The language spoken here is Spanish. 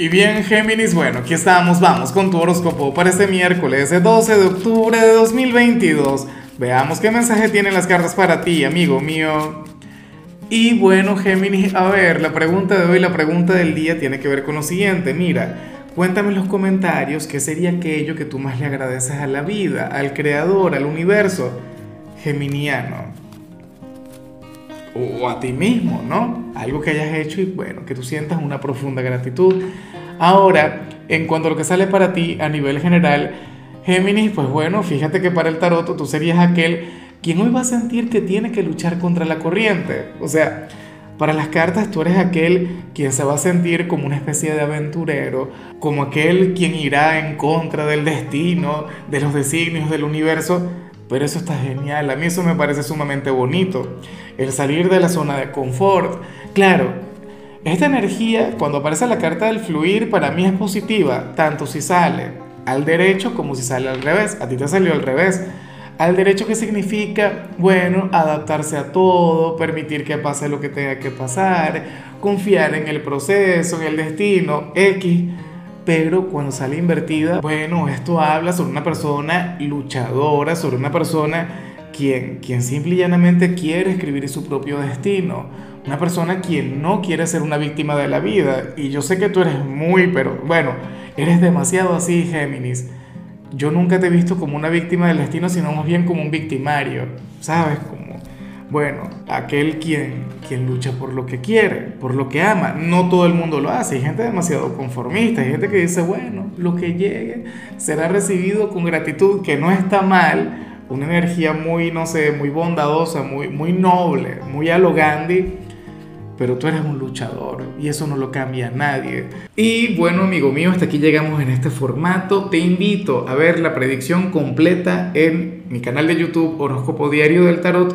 Y bien, Géminis, bueno, aquí estamos, vamos con tu horóscopo para este miércoles, 12 de octubre de 2022. Veamos qué mensaje tienen las cartas para ti, amigo mío. Y bueno, Géminis, a ver, la pregunta de hoy, la pregunta del día tiene que ver con lo siguiente. Mira, cuéntame en los comentarios qué sería aquello que tú más le agradeces a la vida, al creador, al universo geminiano o a ti mismo, ¿no? Algo que hayas hecho y bueno, que tú sientas una profunda gratitud. Ahora, en cuanto a lo que sale para ti a nivel general, Géminis, pues bueno, fíjate que para el tarot tú serías aquel quien hoy va a sentir que tiene que luchar contra la corriente. O sea, para las cartas tú eres aquel quien se va a sentir como una especie de aventurero, como aquel quien irá en contra del destino, de los designios del universo pero eso está genial, a mí eso me parece sumamente bonito, el salir de la zona de confort. Claro, esta energía, cuando aparece la carta del fluir, para mí es positiva, tanto si sale al derecho como si sale al revés. A ti te salió al revés. Al derecho que significa, bueno, adaptarse a todo, permitir que pase lo que tenga que pasar, confiar en el proceso, en el destino, X pero cuando sale invertida, bueno, esto habla sobre una persona luchadora, sobre una persona quien, quien simple y llanamente quiere escribir su propio destino, una persona quien no quiere ser una víctima de la vida. Y yo sé que tú eres muy, pero bueno, eres demasiado así, Géminis. Yo nunca te he visto como una víctima del destino, sino más bien como un victimario, ¿sabes? Bueno, aquel quien, quien lucha por lo que quiere, por lo que ama. No todo el mundo lo hace. Hay gente demasiado conformista. Hay gente que dice, bueno, lo que llegue será recibido con gratitud, que no está mal. Una energía muy, no sé, muy bondadosa, muy, muy noble, muy a pero tú eres un luchador y eso no lo cambia nadie. Y bueno, amigo mío, hasta aquí llegamos en este formato. Te invito a ver la predicción completa en mi canal de YouTube Horóscopo Diario del Tarot